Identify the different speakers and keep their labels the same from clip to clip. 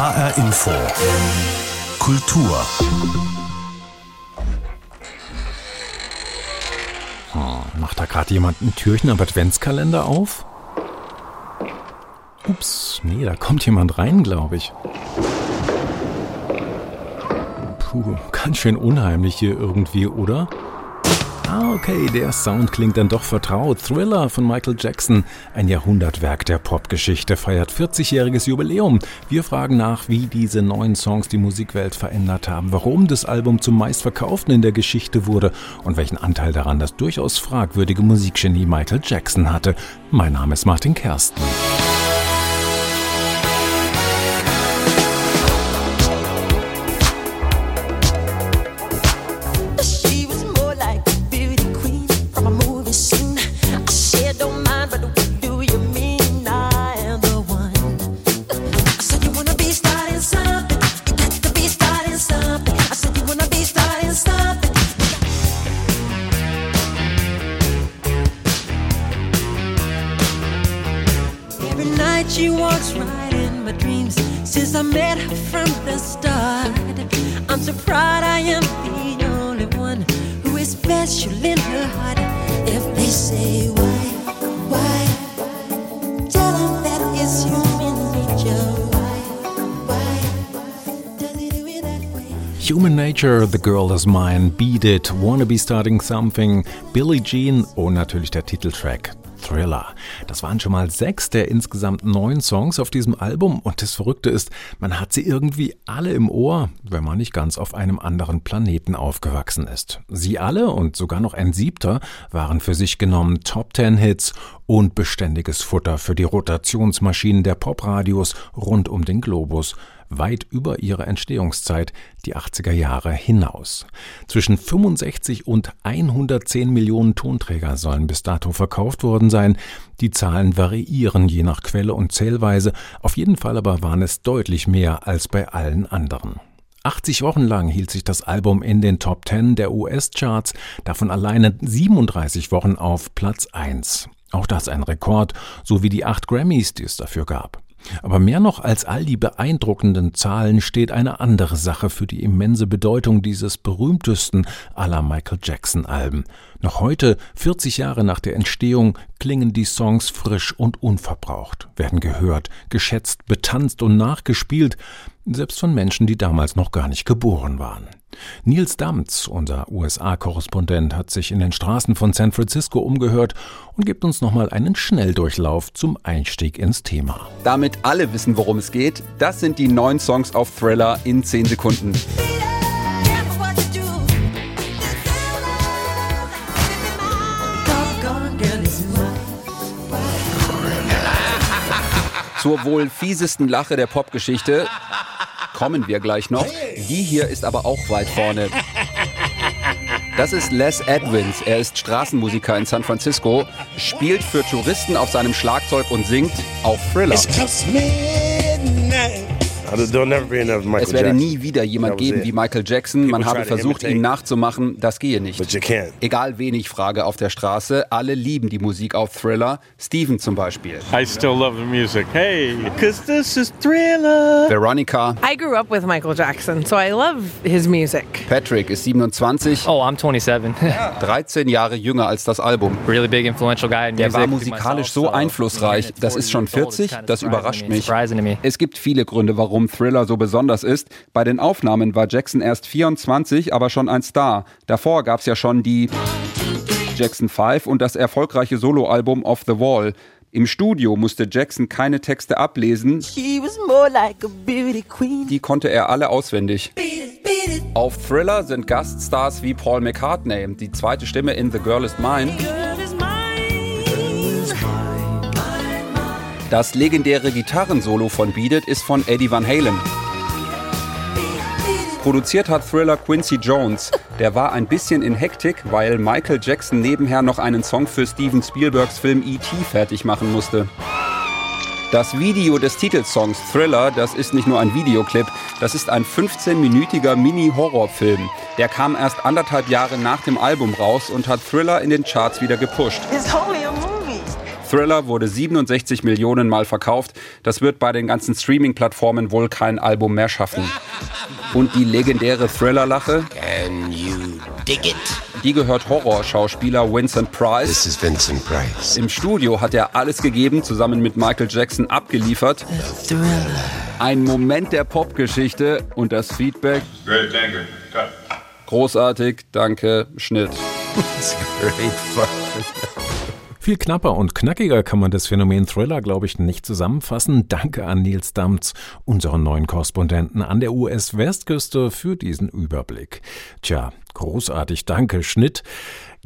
Speaker 1: HR Info. Kultur.
Speaker 2: Hm, macht da gerade jemand ein Türchen am Adventskalender auf? Ups, nee, da kommt jemand rein, glaube ich. Puh, ganz schön unheimlich hier irgendwie, oder? Ah, okay, der Sound klingt dann doch vertraut. Thriller von Michael Jackson, ein Jahrhundertwerk der Popgeschichte, feiert 40-jähriges Jubiläum. Wir fragen nach, wie diese neuen Songs die Musikwelt verändert haben, warum das Album zum meistverkauften in der Geschichte wurde und welchen Anteil daran das durchaus fragwürdige Musikgenie Michael Jackson hatte. Mein Name ist Martin Kersten. Nature, The Girl Is Mine, Beat It, Wanna Be Starting Something, Billie Jean und natürlich der Titeltrack Thriller. Das waren schon mal sechs der insgesamt neun Songs auf diesem Album und das Verrückte ist, man hat sie irgendwie alle im Ohr, wenn man nicht ganz auf einem anderen Planeten aufgewachsen ist. Sie alle und sogar noch ein siebter waren für sich genommen Top Ten Hits und beständiges Futter für die Rotationsmaschinen der Popradios rund um den Globus weit über ihre Entstehungszeit, die 80er Jahre, hinaus. Zwischen 65 und 110 Millionen Tonträger sollen bis dato verkauft worden sein. Die Zahlen variieren je nach Quelle und Zählweise, auf jeden Fall aber waren es deutlich mehr als bei allen anderen. 80 Wochen lang hielt sich das Album in den Top 10 der US-Charts, davon alleine 37 Wochen auf Platz 1. Auch das ein Rekord, so wie die acht Grammys, die es dafür gab. Aber mehr noch als all die beeindruckenden Zahlen steht eine andere Sache für die immense Bedeutung dieses berühmtesten aller Michael Jackson Alben. Noch heute, 40 Jahre nach der Entstehung, klingen die Songs frisch und unverbraucht, werden gehört, geschätzt, betanzt und nachgespielt, selbst von Menschen, die damals noch gar nicht geboren waren. Nils Damz, unser USA-Korrespondent, hat sich in den Straßen von San Francisco umgehört und gibt uns nochmal einen Schnelldurchlauf zum Einstieg ins Thema.
Speaker 3: Damit alle wissen, worum es geht, das sind die neun Songs auf Thriller in 10 Sekunden. Zur wohl fiesesten Lache der Popgeschichte kommen wir gleich noch. Die hier ist aber auch weit vorne. Das ist Les Edwins. Er ist Straßenmusiker in San Francisco, spielt für Touristen auf seinem Schlagzeug und singt auf Thriller. Es werde nie wieder jemand geben wie Michael Jackson. Man habe versucht, ihm nachzumachen. Das gehe nicht. Egal wen ich frage auf der Straße, alle lieben die Musik auf Thriller. Steven zum Beispiel.
Speaker 4: I still love the music. Hey, because this is Thriller.
Speaker 3: Veronica.
Speaker 5: I grew up with Michael Jackson, so I love his music.
Speaker 3: Patrick ist 27.
Speaker 6: Oh, I'm 27.
Speaker 3: 13 Jahre jünger als das Album.
Speaker 6: Really big influential guy in
Speaker 3: Der war musikalisch so einflussreich. Das ist schon 40. Das überrascht mich. Es gibt viele Gründe, warum warum Thriller so besonders ist. Bei den Aufnahmen war Jackson erst 24, aber schon ein Star. Davor gab es ja schon die Jackson 5 und das erfolgreiche Soloalbum Off the Wall. Im Studio musste Jackson keine Texte ablesen. Like Die konnte er alle auswendig. Auf Thriller sind Gaststars wie Paul McCartney, die zweite Stimme in The Girl Is Mine. Das legendäre Gitarrensolo von Beat It ist von Eddie Van Halen. Produziert hat Thriller Quincy Jones. Der war ein bisschen in Hektik, weil Michael Jackson nebenher noch einen Song für Steven Spielbergs Film E.T. fertig machen musste. Das Video des Titelsongs Thriller, das ist nicht nur ein Videoclip, das ist ein 15-minütiger Mini-Horrorfilm. Der kam erst anderthalb Jahre nach dem Album raus und hat Thriller in den Charts wieder gepusht. Thriller wurde 67 Millionen Mal verkauft. Das wird bei den ganzen Streaming-Plattformen wohl kein Album mehr schaffen. Und die legendäre Thriller-Lache? Die gehört Horrorschauspieler Vincent Price.
Speaker 7: This is Vincent Price.
Speaker 3: Im Studio hat er alles gegeben, zusammen mit Michael Jackson abgeliefert. Ein Moment der Popgeschichte und das Feedback.
Speaker 8: Great, thank you. Cut.
Speaker 3: Großartig, danke, Schnitt.
Speaker 7: Great fun.
Speaker 2: Viel knapper und knackiger kann man das Phänomen Thriller, glaube ich, nicht zusammenfassen. Danke an Nils Damz, unseren neuen Korrespondenten an der US-Westküste, für diesen Überblick. Tja, großartig, danke, Schnitt.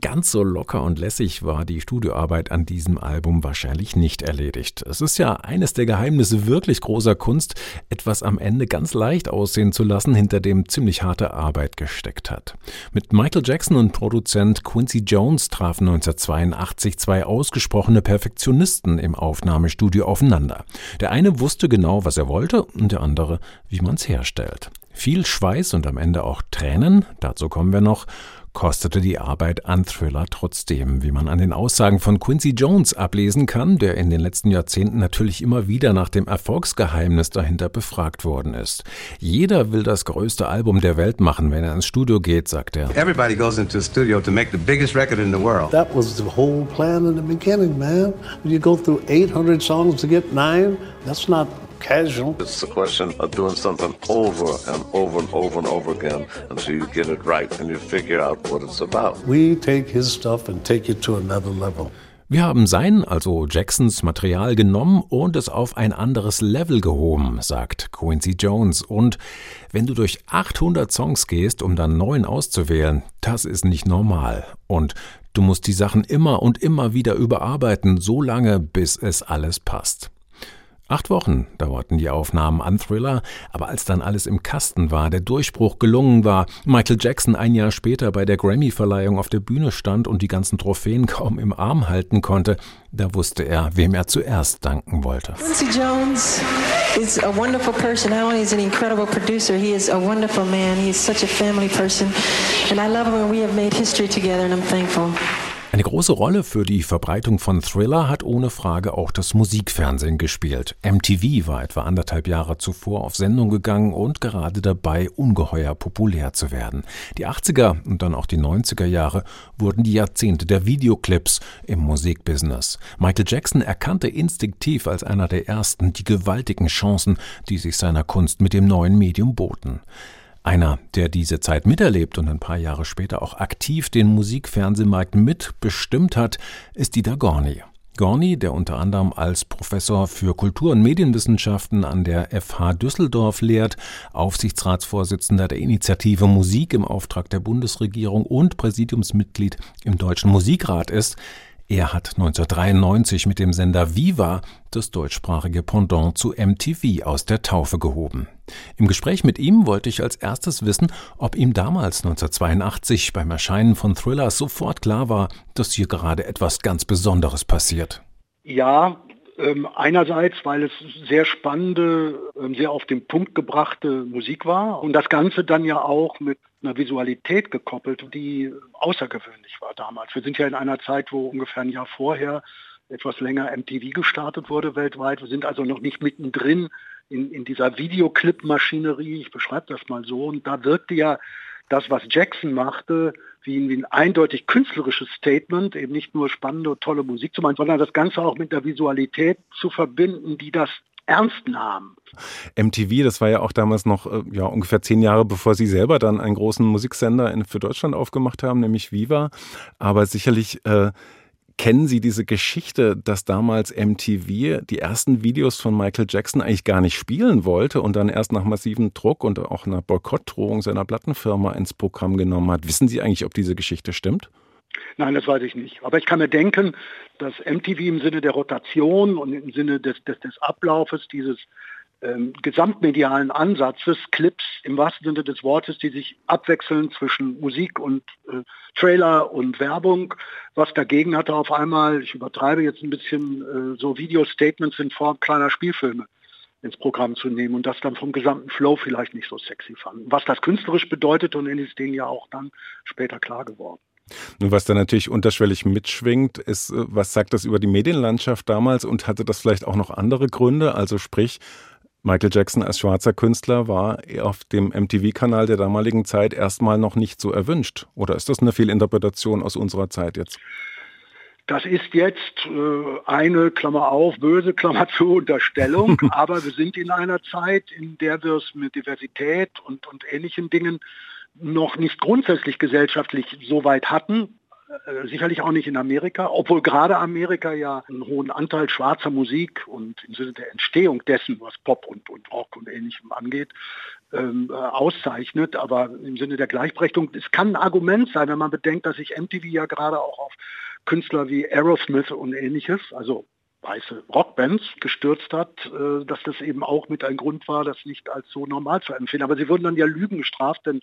Speaker 2: Ganz so locker und lässig war die Studioarbeit an diesem Album wahrscheinlich nicht erledigt. Es ist ja eines der Geheimnisse wirklich großer Kunst, etwas am Ende ganz leicht aussehen zu lassen, hinter dem ziemlich harte Arbeit gesteckt hat. Mit Michael Jackson und Produzent Quincy Jones trafen 1982 zwei ausgesprochene Perfektionisten im Aufnahmestudio aufeinander. Der eine wusste genau, was er wollte, und der andere, wie man's herstellt. Viel Schweiß und am Ende auch Tränen, dazu kommen wir noch, kostete die Arbeit an Thriller trotzdem, wie man an den Aussagen von Quincy Jones ablesen kann, der in den letzten Jahrzehnten natürlich immer wieder nach dem Erfolgsgeheimnis dahinter befragt worden ist. Jeder will das größte Album der Welt machen, wenn er ins Studio geht, sagt er.
Speaker 7: Everybody goes into a studio to make the biggest record in the world.
Speaker 9: That was the whole plan in the beginning, man. You go through 800 songs to get nine. That's not casual.
Speaker 8: It's a question of doing something over and over and over and over again until you get it right and you figure out what it's about.
Speaker 9: We take his stuff and take it to another level.
Speaker 2: Wir haben sein, also Jacksons Material genommen und es auf ein anderes Level gehoben, sagt Quincy Jones. Und wenn du durch 800 Songs gehst, um dann neun auszuwählen, das ist nicht normal. Und du musst die Sachen immer und immer wieder überarbeiten, so lange, bis es alles passt. Acht Wochen dauerten die Aufnahmen an Thriller, aber als dann alles im Kasten war, der Durchbruch gelungen war, Michael Jackson ein Jahr später bei der Grammy-Verleihung auf der Bühne stand und die ganzen Trophäen kaum im Arm halten konnte, da wusste er, wem er zuerst danken wollte.
Speaker 10: Quincy Jones is a wonderful person. Not only is an incredible producer, he is a wonderful man. He such a family person. And I love him and we have made history together and I'm thankful.
Speaker 2: Eine große Rolle für die Verbreitung von Thriller hat ohne Frage auch das Musikfernsehen gespielt. MTV war etwa anderthalb Jahre zuvor auf Sendung gegangen und gerade dabei, ungeheuer populär zu werden. Die 80er und dann auch die 90er Jahre wurden die Jahrzehnte der Videoclips im Musikbusiness. Michael Jackson erkannte instinktiv als einer der ersten die gewaltigen Chancen, die sich seiner Kunst mit dem neuen Medium boten. Einer, der diese Zeit miterlebt und ein paar Jahre später auch aktiv den Musikfernsehmarkt mitbestimmt hat, ist Dieter Gorni. Gorni, der unter anderem als Professor für Kultur- und Medienwissenschaften an der FH Düsseldorf lehrt, Aufsichtsratsvorsitzender der Initiative Musik im Auftrag der Bundesregierung und Präsidiumsmitglied im Deutschen Musikrat ist, er hat 1993 mit dem Sender Viva das deutschsprachige Pendant zu MTV aus der Taufe gehoben. Im Gespräch mit ihm wollte ich als erstes wissen, ob ihm damals 1982 beim Erscheinen von Thriller sofort klar war, dass hier gerade etwas ganz Besonderes passiert.
Speaker 11: Ja, einerseits, weil es sehr spannende, ähm, sehr auf den Punkt gebrachte Musik war und das Ganze dann ja auch mit einer Visualität gekoppelt, die außergewöhnlich war damals. Wir sind ja in einer Zeit, wo ungefähr ein Jahr vorher etwas länger MTV gestartet wurde weltweit. Wir sind also noch nicht mittendrin in, in dieser Videoclip-Maschinerie, ich beschreibe das mal so. Und da wirkte ja das, was Jackson machte, wie ein eindeutig künstlerisches Statement, eben nicht nur spannende, tolle Musik zu machen, sondern das Ganze auch mit der Visualität zu verbinden, die das ernst nahm.
Speaker 12: MTV, das war ja auch damals noch äh, ja, ungefähr zehn Jahre, bevor Sie selber dann einen großen Musiksender für Deutschland aufgemacht haben, nämlich Viva. Aber sicherlich äh, Kennen Sie diese Geschichte, dass damals MTV die ersten Videos von Michael Jackson eigentlich gar nicht spielen wollte und dann erst nach massivem Druck und auch einer Boykottdrohung seiner Plattenfirma ins Programm genommen hat? Wissen Sie eigentlich, ob diese Geschichte stimmt?
Speaker 11: Nein, das weiß ich nicht. Aber ich kann mir denken, dass MTV im Sinne der Rotation und im Sinne des, des, des Ablaufes dieses ähm, gesamtmedialen Ansatzes, Clips im wahrsten Sinne des Wortes, die sich abwechseln zwischen Musik und äh, Trailer und Werbung, was dagegen hatte auf einmal, ich übertreibe jetzt ein bisschen, äh, so Video-Statements in Form kleiner Spielfilme ins Programm zu nehmen und das dann vom gesamten Flow vielleicht nicht so sexy fanden. Was das künstlerisch bedeutet und ist denen ja auch dann später klar geworden.
Speaker 12: Nun, was da natürlich unterschwellig mitschwingt, ist, äh, was sagt das über die Medienlandschaft damals und hatte das vielleicht auch noch andere Gründe? Also sprich, Michael Jackson als schwarzer Künstler war auf dem MTV-Kanal der damaligen Zeit erstmal noch nicht so erwünscht. Oder ist das eine Fehlinterpretation aus unserer Zeit jetzt?
Speaker 11: Das ist jetzt äh, eine Klammer auf, böse Klammer zu Unterstellung, aber wir sind in einer Zeit, in der wir es mit Diversität und, und ähnlichen Dingen noch nicht grundsätzlich gesellschaftlich so weit hatten, sicherlich auch nicht in Amerika, obwohl gerade Amerika ja einen hohen Anteil schwarzer Musik und im Sinne der Entstehung dessen, was Pop und, und Rock und ähnlichem angeht, ähm, äh, auszeichnet. Aber im Sinne der Gleichberechtigung, es kann ein Argument sein, wenn man bedenkt, dass sich MTV ja gerade auch auf Künstler wie Aerosmith und ähnliches, also weiße Rockbands gestürzt hat, äh, dass das eben auch mit ein Grund war, das nicht als so normal zu empfehlen. Aber sie wurden dann ja Lügen gestraft, denn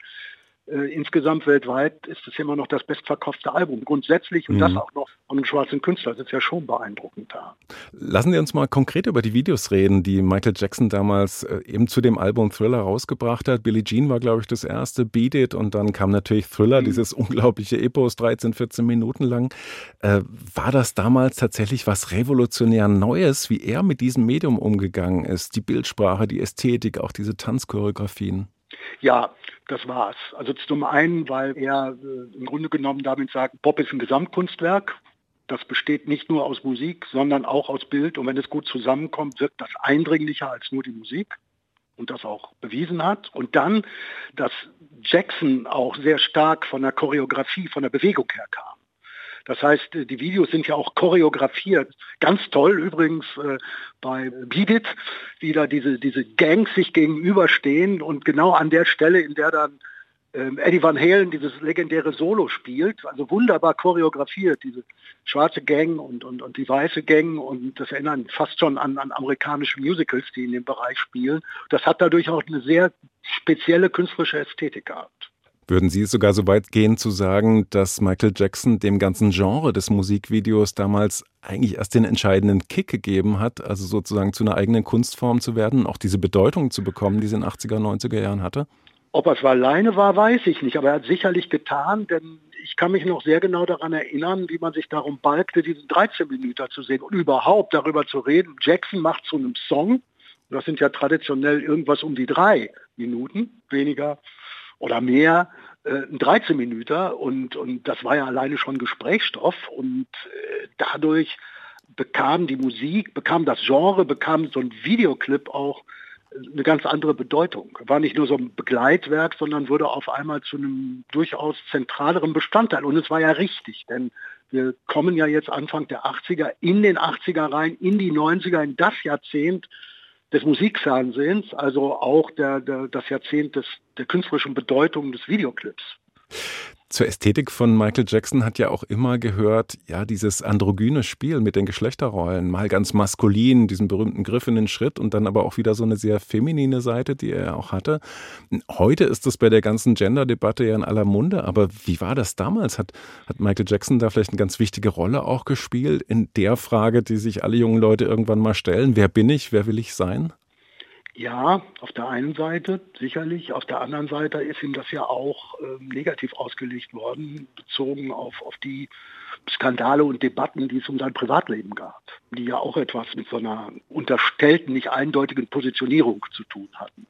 Speaker 11: äh, insgesamt weltweit ist es immer noch das bestverkaufte Album. Grundsätzlich und mhm. das auch noch von einem schwarzen Künstler. Das ist ja schon beeindruckend da.
Speaker 12: Lassen Sie uns mal konkret über die Videos reden, die Michael Jackson damals äh, eben zu dem Album Thriller rausgebracht hat. Billie Jean war, glaube ich, das erste, Beat It und dann kam natürlich Thriller, mhm. dieses unglaubliche Epos, 13, 14 Minuten lang. Äh, war das damals tatsächlich was revolutionär Neues, wie er mit diesem Medium umgegangen ist? Die Bildsprache, die Ästhetik, auch diese Tanzchoreografien?
Speaker 11: Ja, das war's. Also zum einen, weil er äh, im Grunde genommen damit sagt, Pop ist ein Gesamtkunstwerk. Das besteht nicht nur aus Musik, sondern auch aus Bild. Und wenn es gut zusammenkommt, wirkt das eindringlicher als nur die Musik und das auch bewiesen hat. Und dann, dass Jackson auch sehr stark von der Choreografie, von der Bewegung her kam. Das heißt, die Videos sind ja auch choreografiert. Ganz toll übrigens äh, bei Beat wie da diese, diese Gangs sich gegenüberstehen und genau an der Stelle, in der dann ähm, Eddie Van Halen dieses legendäre Solo spielt, also wunderbar choreografiert, diese schwarze Gang und, und, und die weiße Gang und das erinnern fast schon an, an amerikanische Musicals, die in dem Bereich spielen. Das hat dadurch auch eine sehr spezielle künstlerische Ästhetik gehabt.
Speaker 12: Würden Sie sogar so weit gehen zu sagen, dass Michael Jackson dem ganzen Genre des Musikvideos damals eigentlich erst den entscheidenden Kick gegeben hat, also sozusagen zu einer eigenen Kunstform zu werden, auch diese Bedeutung zu bekommen, die sie in den 80er, 90er Jahren hatte?
Speaker 11: Ob er es alleine war, weiß ich nicht, aber er hat sicherlich getan, denn ich kann mich noch sehr genau daran erinnern, wie man sich darum balgte, diesen 13 Minuten zu sehen und überhaupt darüber zu reden. Jackson macht zu einem Song, das sind ja traditionell irgendwas um die drei Minuten, weniger oder mehr, äh, ein 13 Minuten und, und das war ja alleine schon Gesprächsstoff und äh, dadurch bekam die Musik, bekam das Genre, bekam so ein Videoclip auch eine ganz andere Bedeutung. War nicht nur so ein Begleitwerk, sondern wurde auf einmal zu einem durchaus zentraleren Bestandteil. Und es war ja richtig, denn wir kommen ja jetzt Anfang der 80er in den 80er rein, in die 90er, in das Jahrzehnt, des Musikfernsehens, also auch der, der, das Jahrzehnt des, der künstlerischen Bedeutung des Videoclips.
Speaker 12: Zur Ästhetik von Michael Jackson hat ja auch immer gehört, ja, dieses androgyne Spiel mit den Geschlechterrollen, mal ganz maskulin, diesen berühmten Griff in den Schritt und dann aber auch wieder so eine sehr feminine Seite, die er auch hatte. Heute ist das bei der ganzen Gender-Debatte ja in aller Munde, aber wie war das damals? Hat, hat Michael Jackson da vielleicht eine ganz wichtige Rolle auch gespielt in der Frage, die sich alle jungen Leute irgendwann mal stellen? Wer bin ich? Wer will ich sein?
Speaker 11: Ja, auf der einen Seite sicherlich, auf der anderen Seite ist ihm das ja auch äh, negativ ausgelegt worden, bezogen auf, auf die Skandale und Debatten, die es um sein Privatleben gab, die ja auch etwas mit so einer unterstellten, nicht eindeutigen Positionierung zu tun hatten.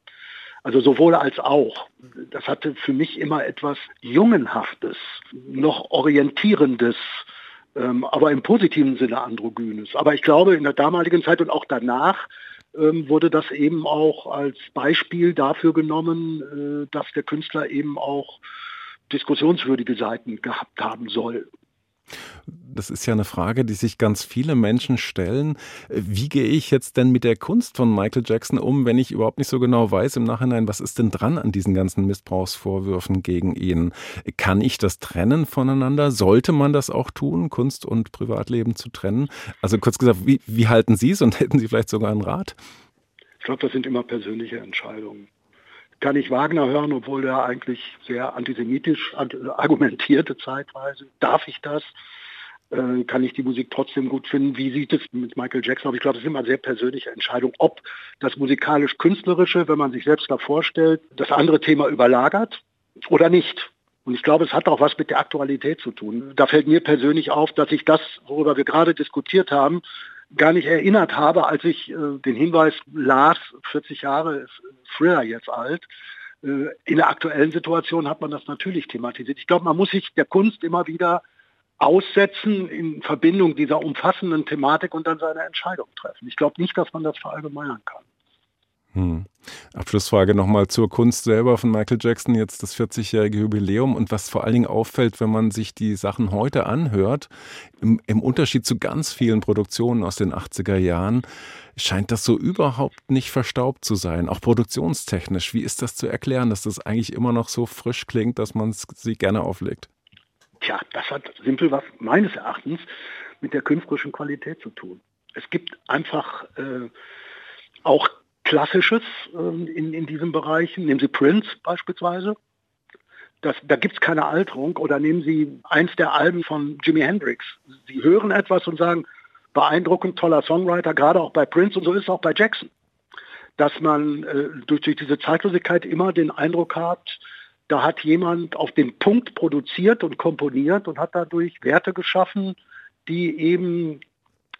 Speaker 11: Also sowohl als auch. Das hatte für mich immer etwas Jungenhaftes, noch Orientierendes, ähm, aber im positiven Sinne Androgynes. Aber ich glaube, in der damaligen Zeit und auch danach wurde das eben auch als Beispiel dafür genommen, äh, dass der Künstler eben auch diskussionswürdige Seiten gehabt haben soll.
Speaker 12: Das ist ja eine Frage, die sich ganz viele Menschen stellen. Wie gehe ich jetzt denn mit der Kunst von Michael Jackson um, wenn ich überhaupt nicht so genau weiß im Nachhinein, was ist denn dran an diesen ganzen Missbrauchsvorwürfen gegen ihn? Kann ich das trennen voneinander? Sollte man das auch tun, Kunst und Privatleben zu trennen? Also kurz gesagt, wie, wie halten Sie es und hätten Sie vielleicht sogar einen Rat?
Speaker 11: Ich glaube, das sind immer persönliche Entscheidungen kann ich Wagner hören, obwohl der eigentlich sehr antisemitisch argumentierte zeitweise. Darf ich das? Äh, kann ich die Musik trotzdem gut finden? Wie sieht es mit Michael Jackson aus? Ich glaube, das ist immer eine sehr persönliche Entscheidung, ob das musikalisch-künstlerische, wenn man sich selbst da vorstellt, das andere Thema überlagert oder nicht. Und ich glaube, es hat auch was mit der Aktualität zu tun. Da fällt mir persönlich auf, dass ich das, worüber wir gerade diskutiert haben, gar nicht erinnert habe, als ich äh, den Hinweis las, 40 Jahre Thriller jetzt alt. Äh, in der aktuellen Situation hat man das natürlich thematisiert. Ich glaube, man muss sich der Kunst immer wieder aussetzen in Verbindung dieser umfassenden Thematik und dann seine Entscheidung treffen. Ich glaube nicht, dass man das verallgemeinern kann.
Speaker 12: Hm. Abschlussfrage nochmal zur Kunst selber von Michael Jackson, jetzt das 40-jährige Jubiläum und was vor allen Dingen auffällt, wenn man sich die Sachen heute anhört, im, im, Unterschied zu ganz vielen Produktionen aus den 80er Jahren, scheint das so überhaupt nicht verstaubt zu sein, auch produktionstechnisch. Wie ist das zu erklären, dass das eigentlich immer noch so frisch klingt, dass man sie gerne auflegt?
Speaker 11: Tja, das hat simpel was meines Erachtens mit der künstlerischen Qualität zu tun. Es gibt einfach äh, auch Klassisches äh, in, in diesen Bereichen. Nehmen Sie Prince beispielsweise. Das, da gibt es keine Alterung. Oder nehmen Sie eins der Alben von Jimi Hendrix. Sie hören etwas und sagen, beeindruckend, toller Songwriter, gerade auch bei Prince und so ist es auch bei Jackson. Dass man äh, durch, durch diese Zeitlosigkeit immer den Eindruck hat, da hat jemand auf den Punkt produziert und komponiert und hat dadurch Werte geschaffen, die eben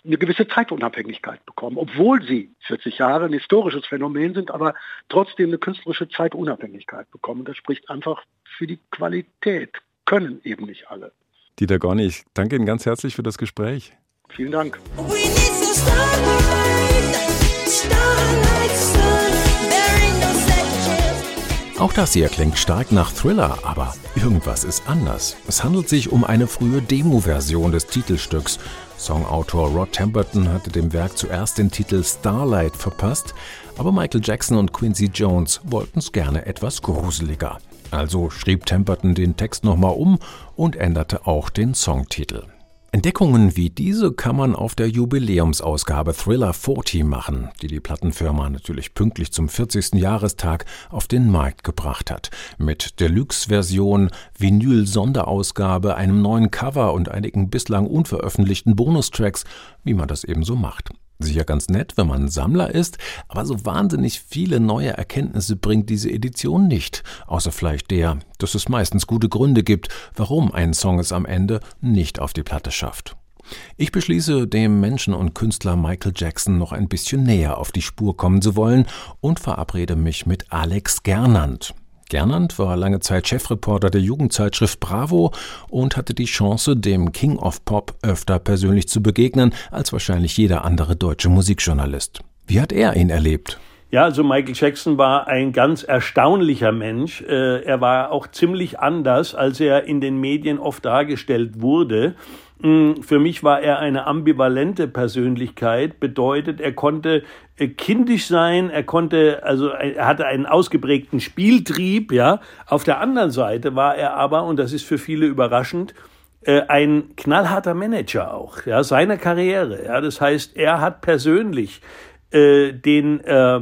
Speaker 11: eine gewisse Zeitunabhängigkeit bekommen, obwohl sie 40 Jahre ein historisches Phänomen sind, aber trotzdem eine künstlerische Zeitunabhängigkeit bekommen. Das spricht einfach für die Qualität. Können eben nicht alle.
Speaker 12: Dieter Gorni, ich danke Ihnen ganz herzlich für das Gespräch.
Speaker 11: Vielen Dank.
Speaker 2: Auch das hier klingt stark nach Thriller, aber irgendwas ist anders. Es handelt sich um eine frühe Demo-Version des Titelstücks. Songautor Rod Temperton hatte dem Werk zuerst den Titel Starlight verpasst, aber Michael Jackson und Quincy Jones wollten es gerne etwas gruseliger. Also schrieb Temperton den Text nochmal um und änderte auch den Songtitel. Entdeckungen wie diese kann man auf der Jubiläumsausgabe Thriller 40 machen, die die Plattenfirma natürlich pünktlich zum 40. Jahrestag auf den Markt gebracht hat. Mit Deluxe-Version, Vinyl-Sonderausgabe, einem neuen Cover und einigen bislang unveröffentlichten Bonustracks, wie man das eben so macht. Sicher ganz nett, wenn man Sammler ist, aber so wahnsinnig viele neue Erkenntnisse bringt diese Edition nicht, außer vielleicht der, dass es meistens gute Gründe gibt, warum ein Song es am Ende nicht auf die Platte schafft. Ich beschließe, dem Menschen und Künstler Michael Jackson noch ein bisschen näher auf die Spur kommen zu wollen und verabrede mich mit Alex Gernand. Gernand war lange Zeit Chefreporter der Jugendzeitschrift Bravo und hatte die Chance, dem King of Pop öfter persönlich zu begegnen als wahrscheinlich jeder andere deutsche Musikjournalist. Wie hat er ihn erlebt?
Speaker 13: Ja, also Michael Jackson war ein ganz erstaunlicher Mensch. Äh, er war auch ziemlich anders, als er in den Medien oft dargestellt wurde. Mm, für mich war er eine ambivalente Persönlichkeit, bedeutet, er konnte äh, kindisch sein, er konnte, also er hatte einen ausgeprägten Spieltrieb, ja. Auf der anderen Seite war er aber, und das ist für viele überraschend, äh, ein knallharter Manager auch, ja, seiner Karriere, ja. Das heißt, er hat persönlich äh, den, äh,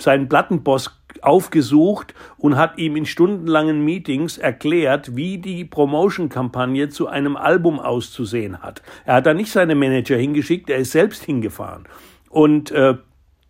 Speaker 13: seinen Plattenboss aufgesucht und hat ihm in stundenlangen Meetings erklärt, wie die Promotion-Kampagne zu einem Album auszusehen hat. Er hat da nicht seine Manager hingeschickt, er ist selbst hingefahren. Und äh,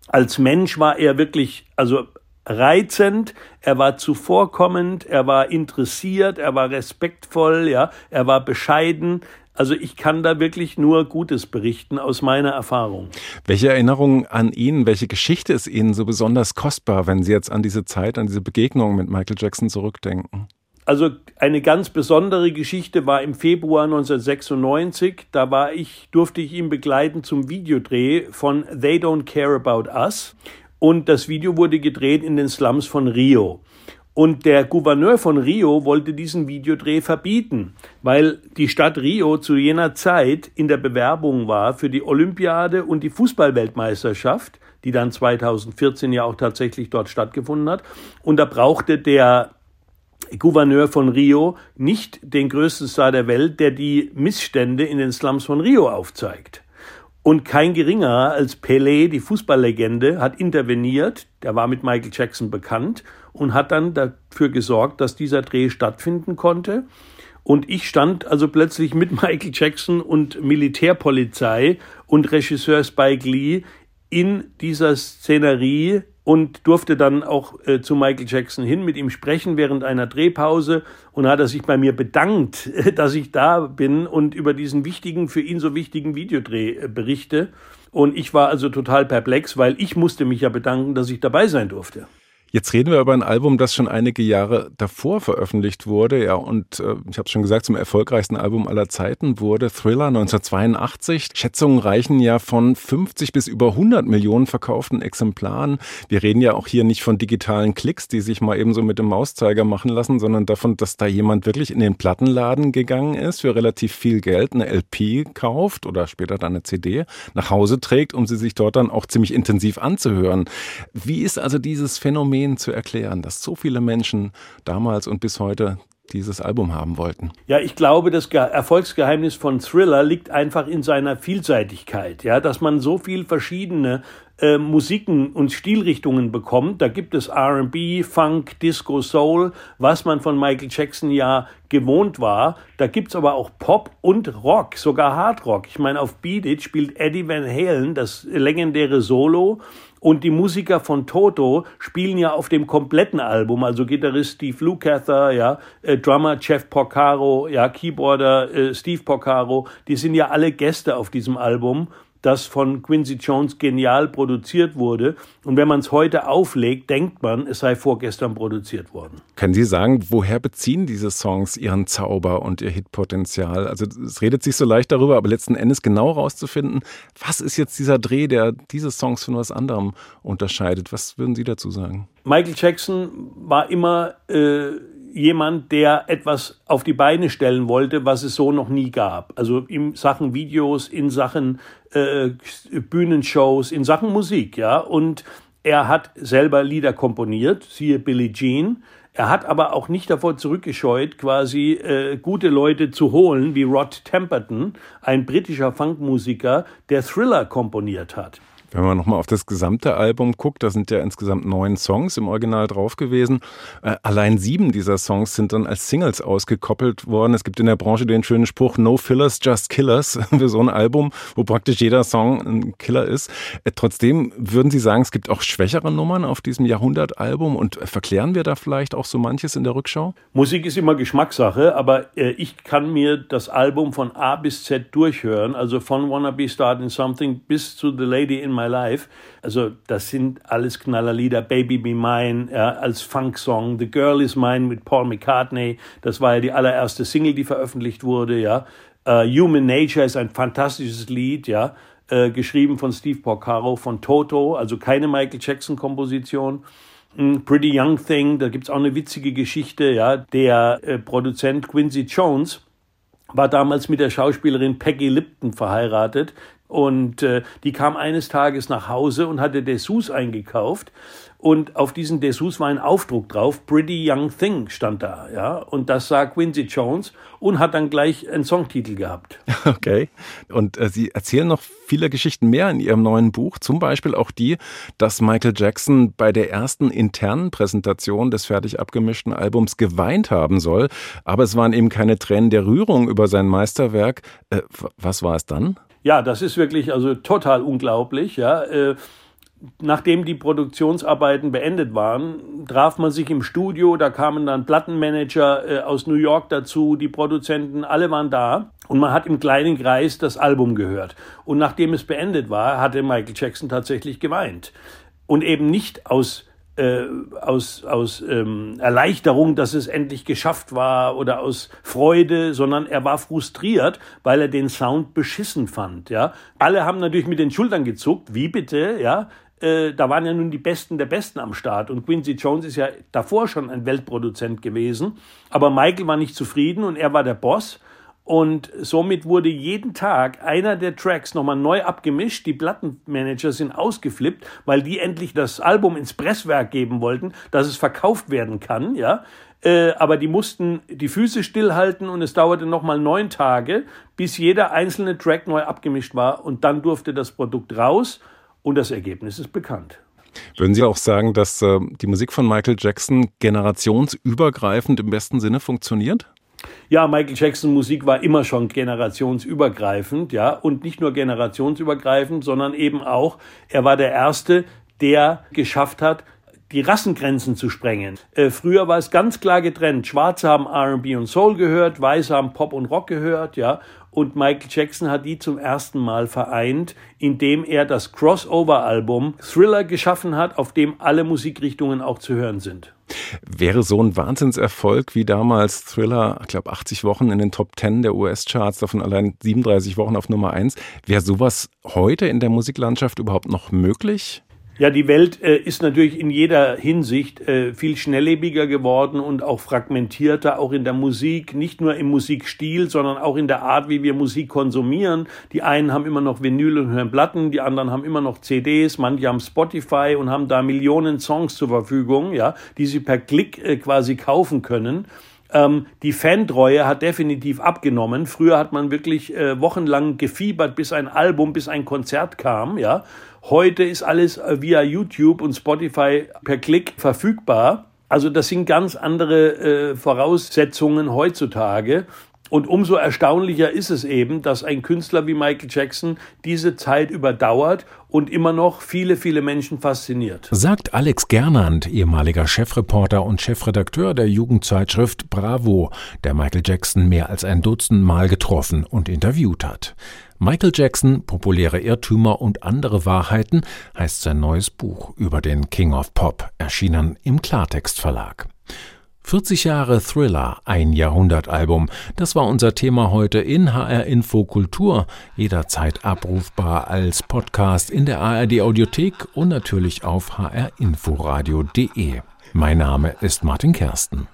Speaker 13: als Mensch war er wirklich, also reizend, er war zuvorkommend, er war interessiert, er war respektvoll, ja, er war bescheiden, also ich kann da wirklich nur Gutes berichten aus meiner Erfahrung.
Speaker 12: Welche Erinnerung an ihn, welche Geschichte ist Ihnen so besonders kostbar, wenn Sie jetzt an diese Zeit, an diese Begegnung mit Michael Jackson zurückdenken?
Speaker 13: Also eine ganz besondere Geschichte war im Februar 1996. Da war ich, durfte ich ihn begleiten zum Videodreh von They Don't Care About Us. Und das Video wurde gedreht in den Slums von Rio. Und der Gouverneur von Rio wollte diesen Videodreh verbieten, weil die Stadt Rio zu jener Zeit in der Bewerbung war für die Olympiade und die Fußballweltmeisterschaft, die dann 2014 ja auch tatsächlich dort stattgefunden hat. Und da brauchte der Gouverneur von Rio nicht den größten Star der Welt, der die Missstände in den Slums von Rio aufzeigt. Und kein geringerer als Pelé, die Fußballlegende, hat interveniert. Der war mit Michael Jackson bekannt und hat dann dafür gesorgt, dass dieser Dreh stattfinden konnte. Und ich stand also plötzlich mit Michael Jackson und Militärpolizei und Regisseur Spike Lee in dieser Szenerie und durfte dann auch äh, zu Michael Jackson hin, mit ihm sprechen während einer Drehpause und hat er sich bei mir bedankt, dass ich da bin und über diesen wichtigen, für ihn so wichtigen Videodreh äh, berichte. Und ich war also total perplex, weil ich musste mich ja bedanken, dass ich dabei sein durfte.
Speaker 12: Jetzt reden wir über ein Album, das schon einige Jahre davor veröffentlicht wurde, ja, und äh, ich habe schon gesagt, zum erfolgreichsten Album aller Zeiten wurde Thriller 1982. Schätzungen reichen ja von 50 bis über 100 Millionen verkauften Exemplaren. Wir reden ja auch hier nicht von digitalen Klicks, die sich mal eben so mit dem Mauszeiger machen lassen, sondern davon, dass da jemand wirklich in den Plattenladen gegangen ist, für relativ viel Geld eine LP kauft oder später dann eine CD nach Hause trägt, um sie sich dort dann auch ziemlich intensiv anzuhören. Wie ist also dieses Phänomen Phänomen zu erklären, dass so viele Menschen damals und bis heute dieses Album haben wollten?
Speaker 13: Ja, ich glaube, das Erfolgsgeheimnis von Thriller liegt einfach in seiner Vielseitigkeit, ja, dass man so viel verschiedene äh, Musiken und Stilrichtungen bekommt. Da gibt es R&B, Funk, Disco, Soul, was man von Michael Jackson ja gewohnt war. Da gibt es aber auch Pop und Rock, sogar Hard Rock. Ich meine, auf Beat It spielt Eddie Van Halen das legendäre Solo und die Musiker von Toto spielen ja auf dem kompletten Album, also Gitarrist Steve Lukather, ja, äh, Drummer Jeff Porcaro, ja, Keyboarder äh, Steve Porcaro, die sind ja alle Gäste auf diesem Album das von Quincy Jones genial produziert wurde. Und wenn man es heute auflegt, denkt man, es sei vorgestern produziert worden.
Speaker 12: Können Sie sagen, woher beziehen diese Songs ihren Zauber und ihr Hitpotenzial? Also es redet sich so leicht darüber, aber letzten Endes genau rauszufinden, was ist jetzt dieser Dreh, der diese Songs von was anderem unterscheidet? Was würden Sie dazu sagen?
Speaker 13: Michael Jackson war immer äh, jemand, der etwas auf die Beine stellen wollte, was es so noch nie gab. Also in Sachen Videos, in Sachen äh, Bühnenshows, in Sachen Musik, ja. Und er hat selber Lieder komponiert, siehe Billie Jean. Er hat aber auch nicht davor zurückgescheut, quasi äh, gute Leute zu holen, wie Rod Temperton, ein britischer Funkmusiker, der Thriller komponiert hat.
Speaker 12: Wenn man nochmal auf das gesamte Album guckt, da sind ja insgesamt neun Songs im Original drauf gewesen. Äh, allein sieben dieser Songs sind dann als Singles ausgekoppelt worden. Es gibt in der Branche den schönen Spruch No Fillers, Just Killers für so ein Album, wo praktisch jeder Song ein Killer ist. Äh, trotzdem würden Sie sagen, es gibt auch schwächere Nummern auf diesem Jahrhundert-Album und verklären wir da vielleicht auch so manches in der Rückschau?
Speaker 13: Musik ist immer Geschmackssache, aber äh, ich kann mir das Album von A bis Z durchhören, also von Wanna Be Starting Something bis zu The Lady in My Life. Also das sind alles Knallerlieder. Baby Be Mine ja, als Funk-Song. The Girl Is Mine mit Paul McCartney. Das war ja die allererste Single, die veröffentlicht wurde. Ja. Uh, Human Nature ist ein fantastisches Lied. Ja. Uh, geschrieben von Steve Porcaro von Toto. Also keine Michael Jackson-Komposition. Mm, Pretty Young Thing, da gibt es auch eine witzige Geschichte. Ja. Der äh, Produzent Quincy Jones war damals mit der Schauspielerin Peggy Lipton verheiratet. Und äh, die kam eines Tages nach Hause und hatte Dessous eingekauft. Und auf diesen Dessous war ein Aufdruck drauf, Pretty Young Thing stand da, ja. Und das sah Quincy Jones und hat dann gleich einen Songtitel gehabt.
Speaker 12: Okay. Und äh, Sie erzählen noch viele Geschichten mehr in Ihrem neuen Buch, zum Beispiel auch die, dass Michael Jackson bei der ersten internen Präsentation des fertig abgemischten Albums geweint haben soll. Aber es waren eben keine Tränen der Rührung über sein Meisterwerk. Äh, was war es dann?
Speaker 13: Ja, das ist wirklich also total unglaublich, ja. Äh, nachdem die Produktionsarbeiten beendet waren, traf man sich im Studio, da kamen dann Plattenmanager äh, aus New York dazu, die Produzenten, alle waren da und man hat im kleinen Kreis das Album gehört. Und nachdem es beendet war, hatte Michael Jackson tatsächlich geweint. Und eben nicht aus äh, aus, aus ähm, Erleichterung, dass es endlich geschafft war oder aus Freude, sondern er war frustriert, weil er den Sound beschissen fand. Ja, alle haben natürlich mit den Schultern gezuckt. Wie bitte? Ja, äh, da waren ja nun die Besten der Besten am Start und Quincy Jones ist ja davor schon ein Weltproduzent gewesen, aber Michael war nicht zufrieden und er war der Boss und somit wurde jeden Tag einer der Tracks nochmal neu abgemischt. Die Plattenmanager sind ausgeflippt, weil die endlich das Album ins Presswerk geben wollten, dass es verkauft werden kann, ja. Äh, aber die mussten die Füße stillhalten und es dauerte nochmal neun Tage, bis jeder einzelne Track neu abgemischt war und dann durfte das Produkt raus und das Ergebnis ist bekannt.
Speaker 12: Würden Sie auch sagen, dass äh, die Musik von Michael Jackson generationsübergreifend im besten Sinne funktioniert?
Speaker 13: Ja, Michael Jackson Musik war immer schon generationsübergreifend, ja, und nicht nur generationsübergreifend, sondern eben auch, er war der Erste, der geschafft hat, die Rassengrenzen zu sprengen. Äh, früher war es ganz klar getrennt. Schwarze haben R&B und Soul gehört, Weiße haben Pop und Rock gehört, ja. Und Michael Jackson hat die zum ersten Mal vereint, indem er das Crossover-Album Thriller geschaffen hat, auf dem alle Musikrichtungen auch zu hören sind.
Speaker 12: Wäre so ein Wahnsinnserfolg wie damals Thriller, ich glaube 80 Wochen in den Top 10 der US-Charts, davon allein 37 Wochen auf Nummer 1, wäre sowas heute in der Musiklandschaft überhaupt noch möglich?
Speaker 13: Ja, die Welt äh, ist natürlich in jeder Hinsicht äh, viel schnelllebiger geworden und auch fragmentierter, auch in der Musik, nicht nur im Musikstil, sondern auch in der Art, wie wir Musik konsumieren. Die einen haben immer noch Vinyl und hören Platten, die anderen haben immer noch CDs, manche haben Spotify und haben da Millionen Songs zur Verfügung, ja, die sie per Klick äh, quasi kaufen können ähm, die Fantreue hat definitiv abgenommen. Früher hat man wirklich äh, wochenlang gefiebert, bis ein Album, bis ein Konzert kam. Ja, Heute ist alles äh, via YouTube und Spotify per Klick verfügbar. Also das sind ganz andere äh, Voraussetzungen heutzutage. Und umso erstaunlicher ist es eben, dass ein Künstler wie Michael Jackson diese Zeit überdauert und immer noch viele, viele Menschen fasziniert.
Speaker 2: Sagt Alex Gernand, ehemaliger Chefreporter und Chefredakteur der Jugendzeitschrift Bravo, der Michael Jackson mehr als ein Dutzend Mal getroffen und interviewt hat. Michael Jackson, populäre Irrtümer und andere Wahrheiten heißt sein neues Buch über den King of Pop, erschienen im Klartext Verlag. 40 Jahre Thriller, ein Jahrhundertalbum. Das war unser Thema heute in HR Info Kultur, jederzeit abrufbar als Podcast in der ARD Audiothek und natürlich auf hrinforadio.de. Mein Name ist Martin Kersten.